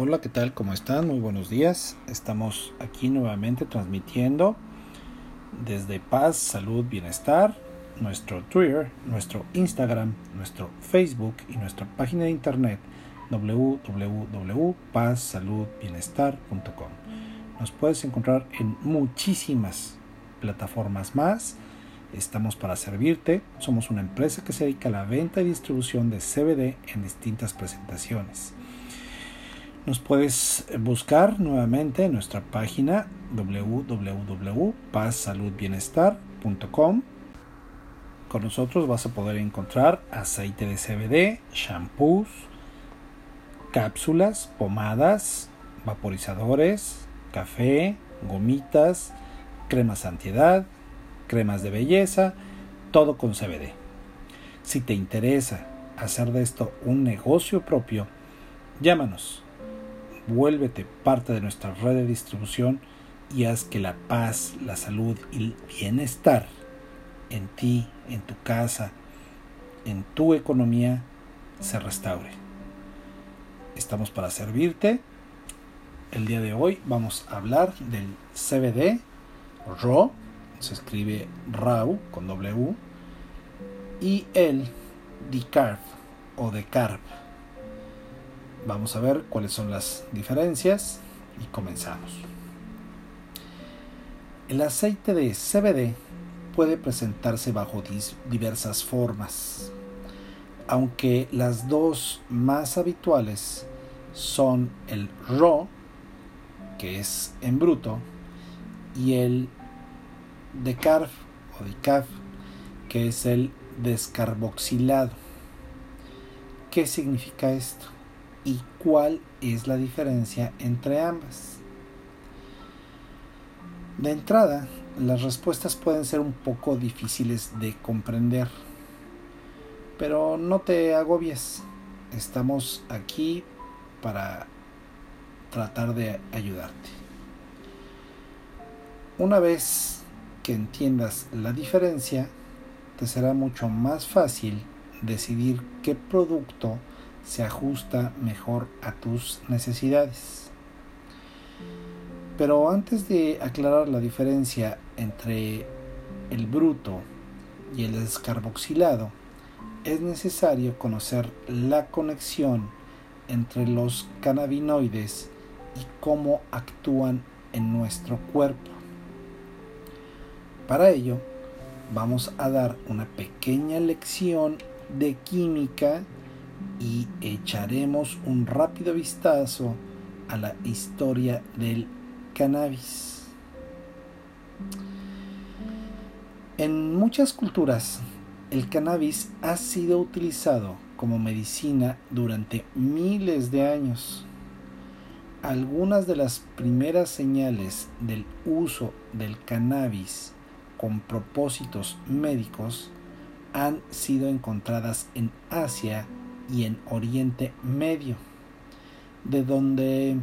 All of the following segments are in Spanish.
Hola, ¿qué tal? ¿Cómo están? Muy buenos días. Estamos aquí nuevamente transmitiendo desde Paz, Salud, Bienestar, nuestro Twitter, nuestro Instagram, nuestro Facebook y nuestra página de internet www.pazsaludbienestar.com. Nos puedes encontrar en muchísimas plataformas más. Estamos para servirte. Somos una empresa que se dedica a la venta y distribución de CBD en distintas presentaciones. Nos puedes buscar nuevamente en nuestra página www.pazsaludbienestar.com. Con nosotros vas a poder encontrar aceite de CBD, shampoos, cápsulas, pomadas, vaporizadores, café, gomitas, cremas antiedad, cremas de belleza, todo con CBD. Si te interesa hacer de esto un negocio propio, llámanos vuélvete parte de nuestra red de distribución y haz que la paz, la salud y el bienestar en ti, en tu casa, en tu economía se restaure. Estamos para servirte. El día de hoy vamos a hablar del CBD RAW, se escribe RAW con W, y el DECARB o DECARB Vamos a ver cuáles son las diferencias y comenzamos. El aceite de CBD puede presentarse bajo diversas formas, aunque las dos más habituales son el raw, que es en bruto, y el decarb o decaf, que es el descarboxilado. ¿Qué significa esto? Y cuál es la diferencia entre ambas. De entrada, las respuestas pueden ser un poco difíciles de comprender, pero no te agobies, estamos aquí para tratar de ayudarte. Una vez que entiendas la diferencia, te será mucho más fácil decidir qué producto se ajusta mejor a tus necesidades. Pero antes de aclarar la diferencia entre el bruto y el descarboxilado, es necesario conocer la conexión entre los cannabinoides y cómo actúan en nuestro cuerpo. Para ello, vamos a dar una pequeña lección de química y echaremos un rápido vistazo a la historia del cannabis. En muchas culturas, el cannabis ha sido utilizado como medicina durante miles de años. Algunas de las primeras señales del uso del cannabis con propósitos médicos han sido encontradas en Asia y en Oriente Medio, de donde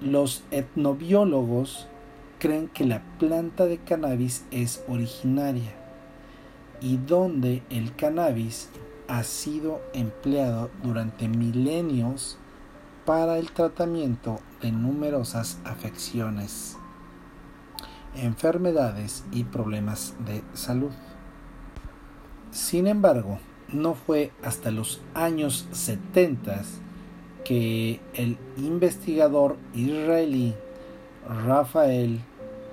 los etnobiólogos creen que la planta de cannabis es originaria y donde el cannabis ha sido empleado durante milenios para el tratamiento de numerosas afecciones, enfermedades y problemas de salud. Sin embargo, no fue hasta los años 70 que el investigador israelí Rafael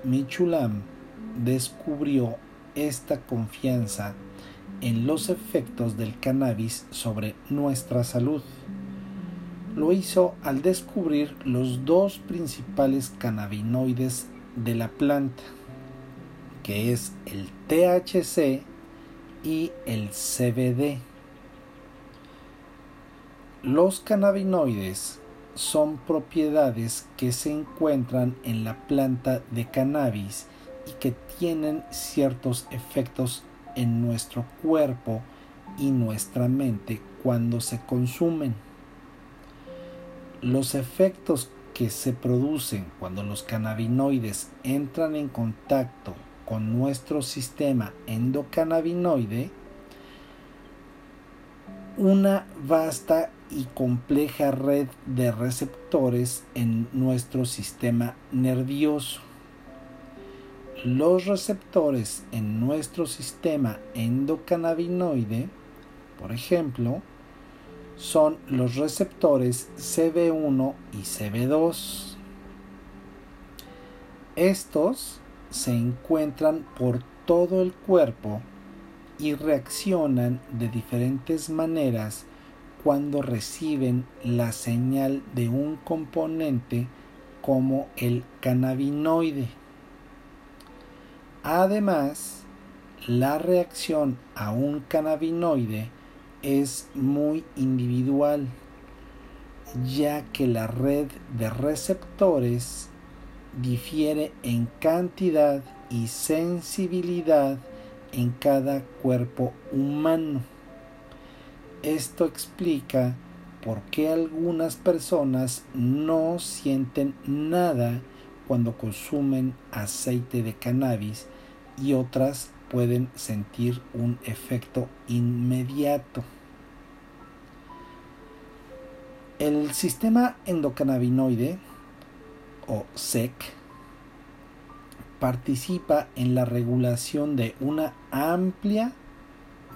Michulam descubrió esta confianza en los efectos del cannabis sobre nuestra salud. Lo hizo al descubrir los dos principales cannabinoides de la planta, que es el THC y el CBD. Los cannabinoides son propiedades que se encuentran en la planta de cannabis y que tienen ciertos efectos en nuestro cuerpo y nuestra mente cuando se consumen. Los efectos que se producen cuando los cannabinoides entran en contacto con nuestro sistema endocannabinoide una vasta y compleja red de receptores en nuestro sistema nervioso. Los receptores en nuestro sistema endocannabinoide, por ejemplo, son los receptores CB1 y CB2. Estos se encuentran por todo el cuerpo y reaccionan de diferentes maneras cuando reciben la señal de un componente como el cannabinoide. Además, la reacción a un cannabinoide es muy individual, ya que la red de receptores difiere en cantidad y sensibilidad en cada cuerpo humano. Esto explica por qué algunas personas no sienten nada cuando consumen aceite de cannabis y otras pueden sentir un efecto inmediato. El sistema endocannabinoide o SEC participa en la regulación de una amplia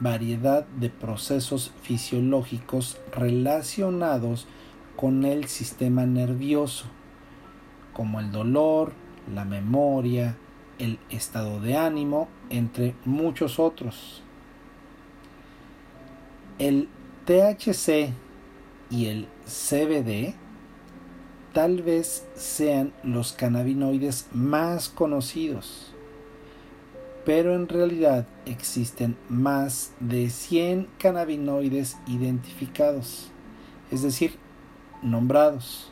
variedad de procesos fisiológicos relacionados con el sistema nervioso, como el dolor, la memoria, el estado de ánimo, entre muchos otros. El THC y el CBD tal vez sean los cannabinoides más conocidos pero en realidad existen más de 100 cannabinoides identificados, es decir, nombrados,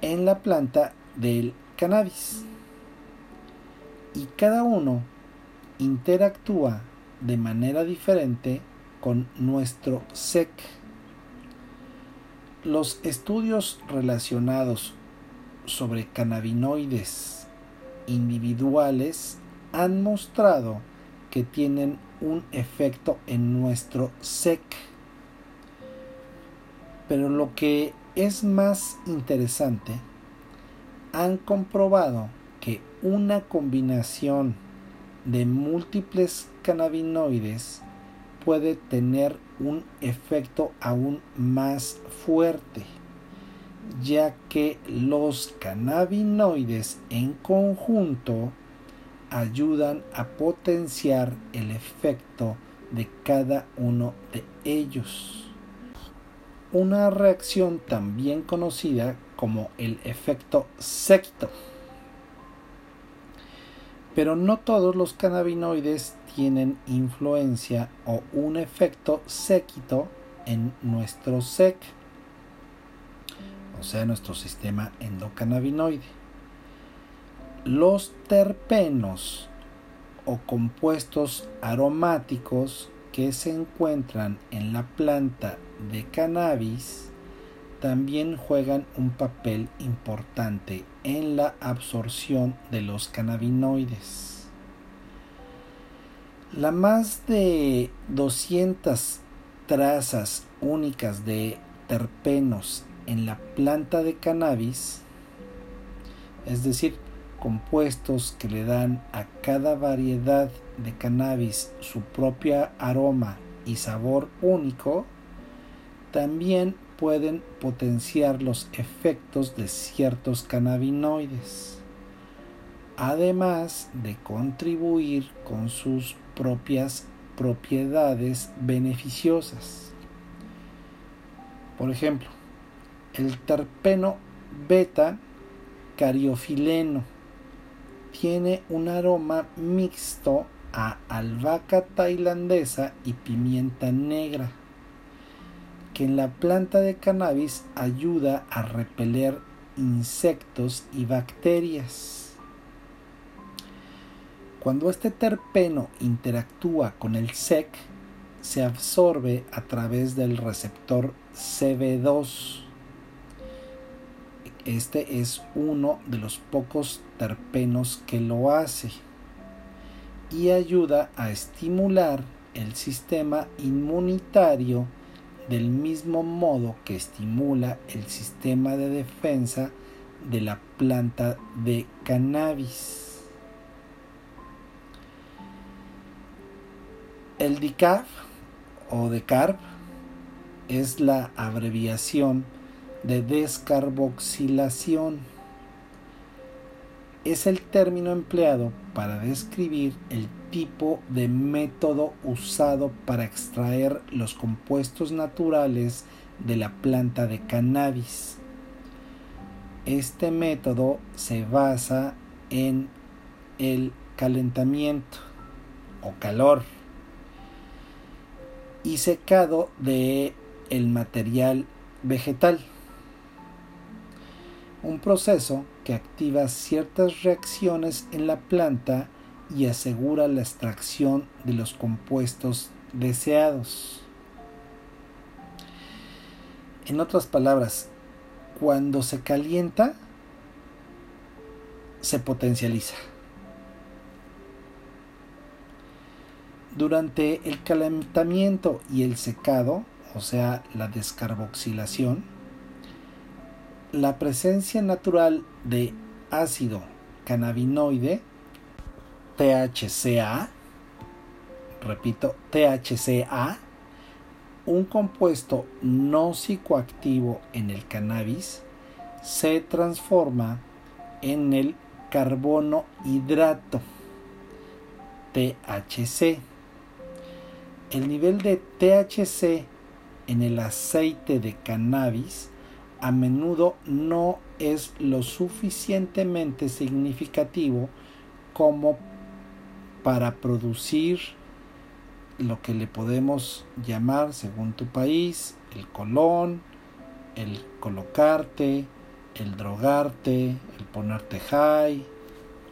en la planta del cannabis. Y cada uno interactúa de manera diferente con nuestro SEC. Los estudios relacionados sobre cannabinoides individuales han mostrado que tienen un efecto en nuestro SEC. Pero lo que es más interesante, han comprobado que una combinación de múltiples cannabinoides puede tener un efecto aún más fuerte ya que los cannabinoides en conjunto ayudan a potenciar el efecto de cada uno de ellos. Una reacción también conocida como el efecto séquito. Pero no todos los cannabinoides tienen influencia o un efecto séquito en nuestro SEC o sea, nuestro sistema endocannabinoide. Los terpenos o compuestos aromáticos que se encuentran en la planta de cannabis también juegan un papel importante en la absorción de los cannabinoides. La más de 200 trazas únicas de terpenos en la planta de cannabis, es decir, compuestos que le dan a cada variedad de cannabis su propia aroma y sabor único, también pueden potenciar los efectos de ciertos cannabinoides, además de contribuir con sus propias propiedades beneficiosas. Por ejemplo, el terpeno beta cariofileno tiene un aroma mixto a albahaca tailandesa y pimienta negra, que en la planta de cannabis ayuda a repeler insectos y bacterias. Cuando este terpeno interactúa con el SEC, se absorbe a través del receptor CB2 este es uno de los pocos terpenos que lo hace y ayuda a estimular el sistema inmunitario del mismo modo que estimula el sistema de defensa de la planta de cannabis. El DICARB o DECARB es la abreviación de descarboxilación. Es el término empleado para describir el tipo de método usado para extraer los compuestos naturales de la planta de cannabis. Este método se basa en el calentamiento o calor y secado de el material vegetal. Un proceso que activa ciertas reacciones en la planta y asegura la extracción de los compuestos deseados. En otras palabras, cuando se calienta, se potencializa. Durante el calentamiento y el secado, o sea, la descarboxilación, la presencia natural de ácido cannabinoide, THCA, repito, THCA, un compuesto no psicoactivo en el cannabis, se transforma en el carbono hidrato, THC el nivel de THC en el aceite de cannabis a menudo no es lo suficientemente significativo como para producir lo que le podemos llamar, según tu país, el colón, el colocarte, el drogarte, el ponerte high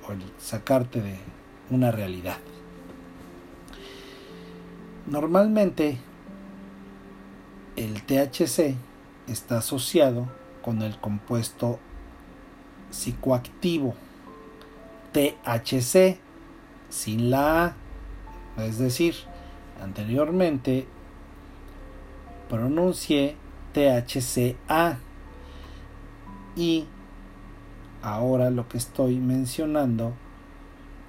o el sacarte de una realidad. Normalmente el THC está asociado con el compuesto psicoactivo THC sin la A. Es decir, anteriormente pronuncié THCA y ahora lo que estoy mencionando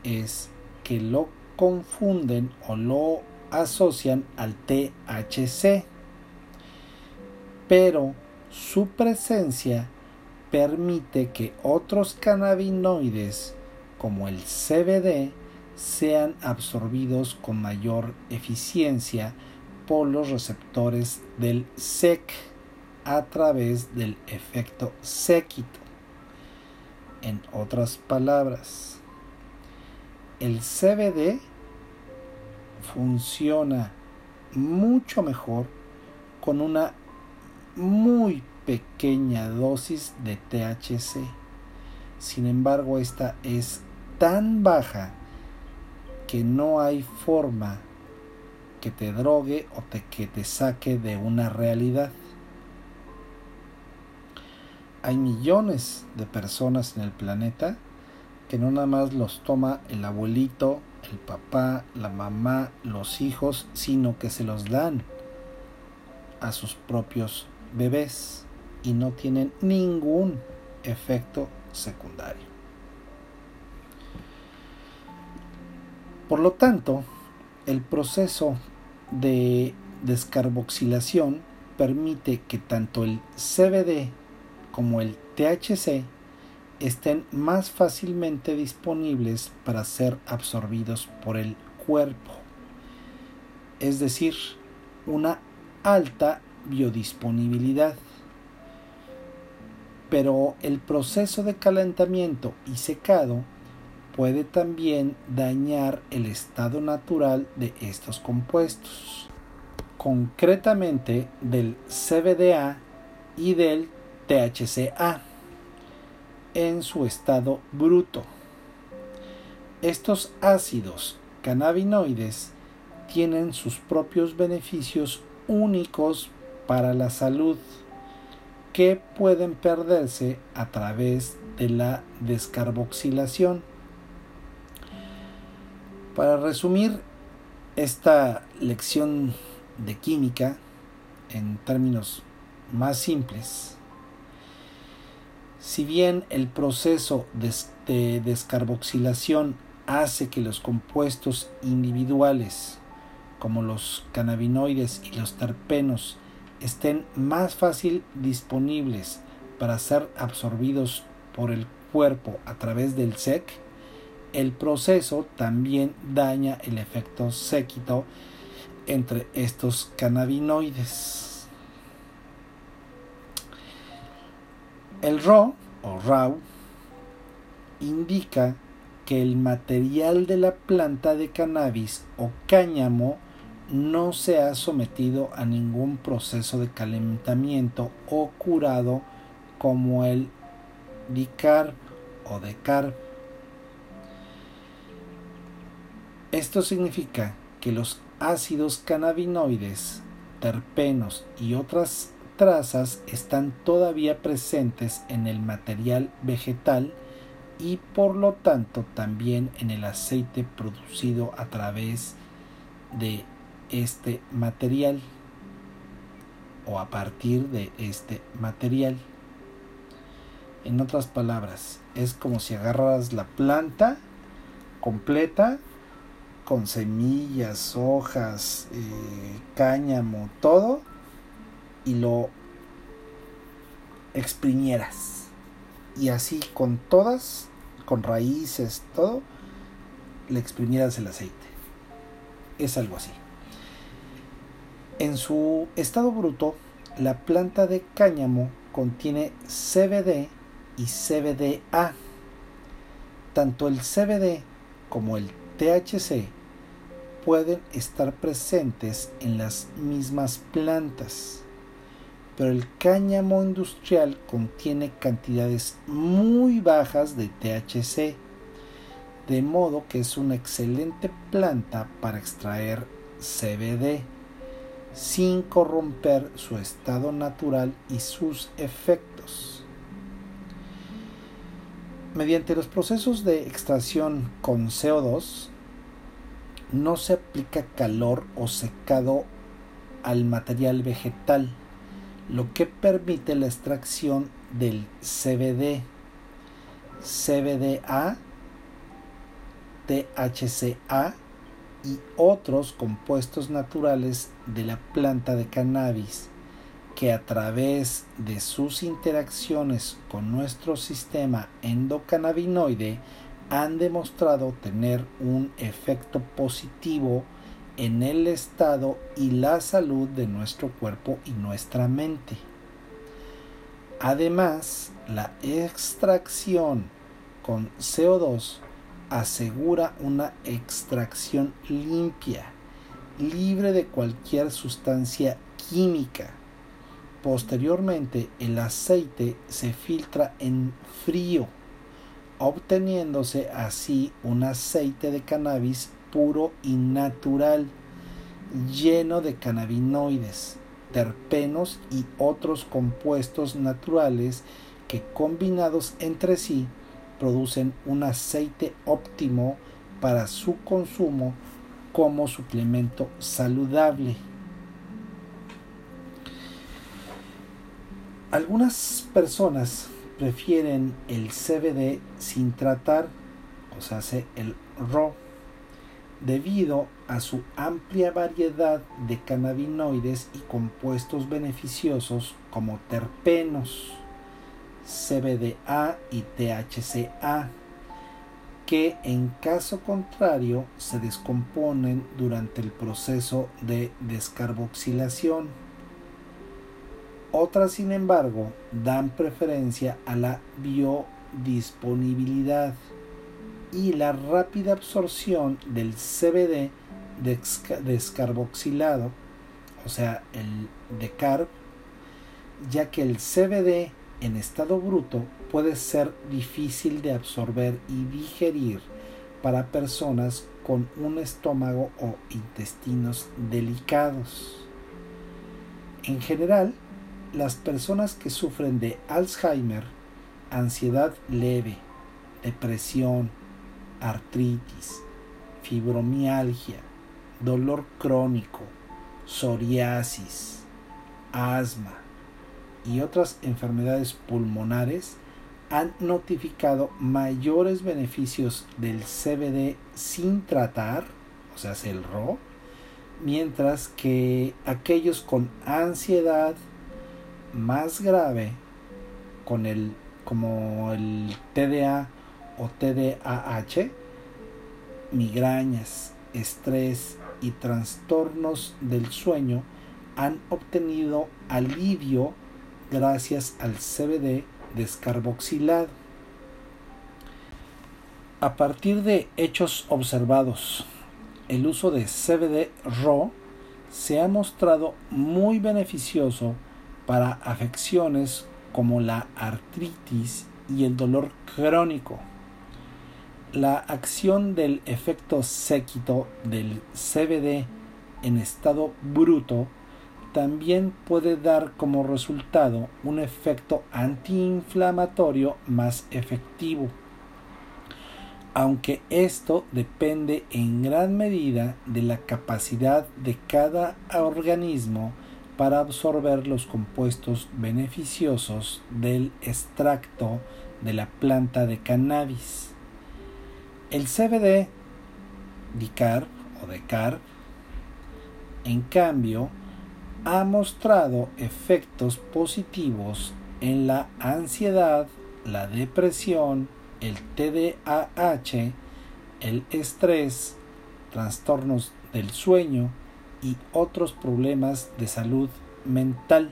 es que lo confunden o lo asocian al THC, pero su presencia permite que otros cannabinoides como el CBD sean absorbidos con mayor eficiencia por los receptores del SEC a través del efecto séquito. En otras palabras, el CBD funciona mucho mejor con una muy pequeña dosis de THC. Sin embargo, esta es tan baja que no hay forma que te drogue o que te saque de una realidad. Hay millones de personas en el planeta que no nada más los toma el abuelito el papá, la mamá, los hijos, sino que se los dan a sus propios bebés y no tienen ningún efecto secundario. Por lo tanto, el proceso de descarboxilación permite que tanto el CBD como el THC estén más fácilmente disponibles para ser absorbidos por el cuerpo, es decir, una alta biodisponibilidad. Pero el proceso de calentamiento y secado puede también dañar el estado natural de estos compuestos, concretamente del CBDA y del THCA en su estado bruto. Estos ácidos cannabinoides tienen sus propios beneficios únicos para la salud que pueden perderse a través de la descarboxilación. Para resumir esta lección de química, en términos más simples, si bien el proceso de descarboxilación hace que los compuestos individuales como los cannabinoides y los terpenos estén más fácil disponibles para ser absorbidos por el cuerpo a través del SEC, el proceso también daña el efecto séquito entre estos cannabinoides. El RAW o RAW indica que el material de la planta de cannabis o cáñamo no se ha sometido a ningún proceso de calentamiento o curado como el dicarb o decarb. Esto significa que los ácidos cannabinoides, terpenos y otras trazas están todavía presentes en el material vegetal y por lo tanto también en el aceite producido a través de este material o a partir de este material. En otras palabras, es como si agarras la planta completa con semillas, hojas, eh, cáñamo, todo y lo exprimieras. Y así con todas, con raíces, todo, le exprimieras el aceite. Es algo así. En su estado bruto, la planta de cáñamo contiene CBD y CBDA. Tanto el CBD como el THC pueden estar presentes en las mismas plantas, pero el cáñamo industrial contiene cantidades muy bajas de THC, de modo que es una excelente planta para extraer CBD sin corromper su estado natural y sus efectos. Mediante los procesos de extracción con CO2, no se aplica calor o secado al material vegetal, lo que permite la extracción del CBD, CBDA, THCA y otros compuestos naturales de la planta de cannabis que a través de sus interacciones con nuestro sistema endocannabinoide han demostrado tener un efecto positivo en el estado y la salud de nuestro cuerpo y nuestra mente. Además, la extracción con CO2 asegura una extracción limpia, libre de cualquier sustancia química. Posteriormente, el aceite se filtra en frío, obteniéndose así un aceite de cannabis puro y natural, lleno de cannabinoides, terpenos y otros compuestos naturales que combinados entre sí producen un aceite óptimo para su consumo como suplemento saludable. Algunas personas prefieren el CBD sin tratar, o sea, el RAW, debido a su amplia variedad de cannabinoides y compuestos beneficiosos como terpenos CBDA y THCA, que en caso contrario se descomponen durante el proceso de descarboxilación. Otras, sin embargo, dan preferencia a la biodisponibilidad y la rápida absorción del CBD descarboxilado, o sea, el decarb, ya que el CBD en estado bruto puede ser difícil de absorber y digerir para personas con un estómago o intestinos delicados. En general, las personas que sufren de Alzheimer, ansiedad leve, depresión, artritis, fibromialgia, dolor crónico, psoriasis, asma y otras enfermedades pulmonares han notificado mayores beneficios del CBD sin tratar, o sea, el RO, mientras que aquellos con ansiedad más grave, con el como el TDA o TDAH, migrañas, estrés y trastornos del sueño han obtenido alivio gracias al CBD descarboxilado. A partir de hechos observados, el uso de CBD RAW se ha mostrado muy beneficioso para afecciones como la artritis y el dolor crónico. La acción del efecto séquito del CBD en estado bruto también puede dar como resultado un efecto antiinflamatorio más efectivo, aunque esto depende en gran medida de la capacidad de cada organismo para absorber los compuestos beneficiosos del extracto de la planta de cannabis. El CBD, dicarb o decarb, en cambio, ha mostrado efectos positivos en la ansiedad, la depresión, el TDAH, el estrés, trastornos del sueño y otros problemas de salud mental,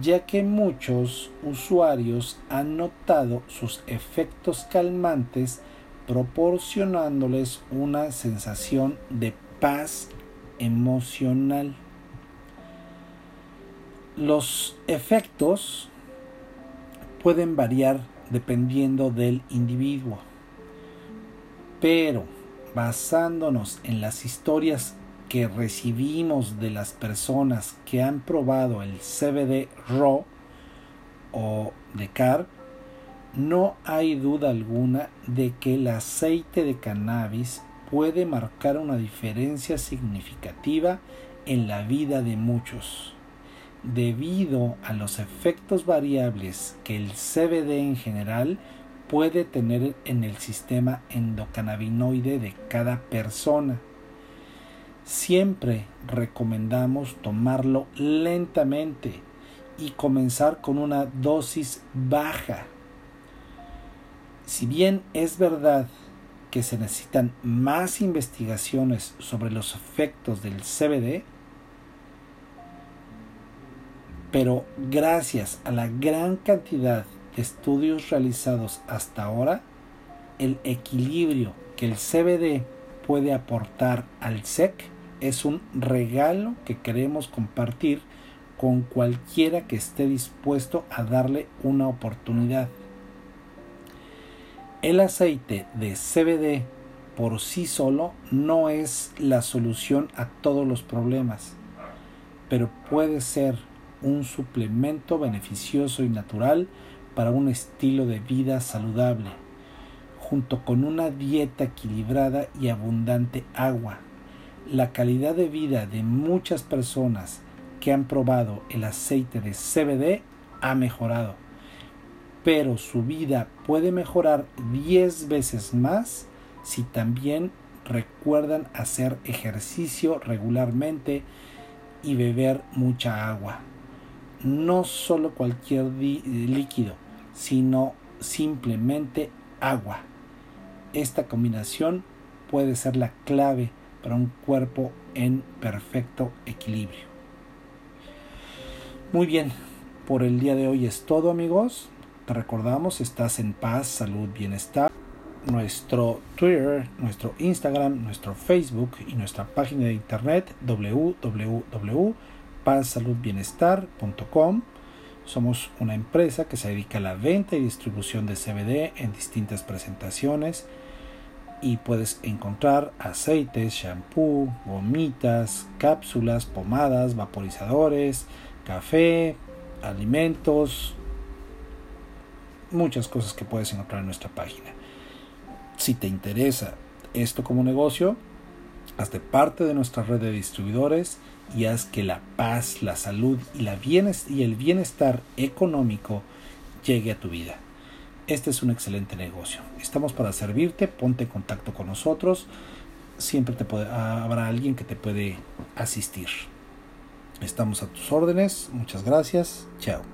ya que muchos usuarios han notado sus efectos calmantes proporcionándoles una sensación de paz emocional. Los efectos pueden variar dependiendo del individuo, pero basándonos en las historias que recibimos de las personas que han probado el CBD RAW o de CARB, no hay duda alguna de que el aceite de cannabis puede marcar una diferencia significativa en la vida de muchos debido a los efectos variables que el CBD en general puede tener en el sistema endocannabinoide de cada persona. Siempre recomendamos tomarlo lentamente y comenzar con una dosis baja. Si bien es verdad que se necesitan más investigaciones sobre los efectos del CBD, pero gracias a la gran cantidad de estudios realizados hasta ahora, el equilibrio que el CBD puede aportar al SEC es un regalo que queremos compartir con cualquiera que esté dispuesto a darle una oportunidad. El aceite de CBD por sí solo no es la solución a todos los problemas, pero puede ser un suplemento beneficioso y natural para un estilo de vida saludable, junto con una dieta equilibrada y abundante agua. La calidad de vida de muchas personas que han probado el aceite de CBD ha mejorado, pero su vida puede mejorar 10 veces más si también recuerdan hacer ejercicio regularmente y beber mucha agua no solo cualquier líquido, sino simplemente agua. Esta combinación puede ser la clave para un cuerpo en perfecto equilibrio. Muy bien, por el día de hoy es todo amigos. Te recordamos, estás en paz, salud, bienestar. Nuestro Twitter, nuestro Instagram, nuestro Facebook y nuestra página de internet www pazsaludbienestar.com. Somos una empresa que se dedica a la venta y distribución de CBD en distintas presentaciones y puedes encontrar aceites, shampoo, gomitas, cápsulas, pomadas, vaporizadores, café, alimentos, muchas cosas que puedes encontrar en nuestra página. Si te interesa esto como negocio, Hazte parte de nuestra red de distribuidores y haz que la paz, la salud y, la y el bienestar económico llegue a tu vida. Este es un excelente negocio. Estamos para servirte, ponte en contacto con nosotros. Siempre te habrá alguien que te puede asistir. Estamos a tus órdenes. Muchas gracias. Chao.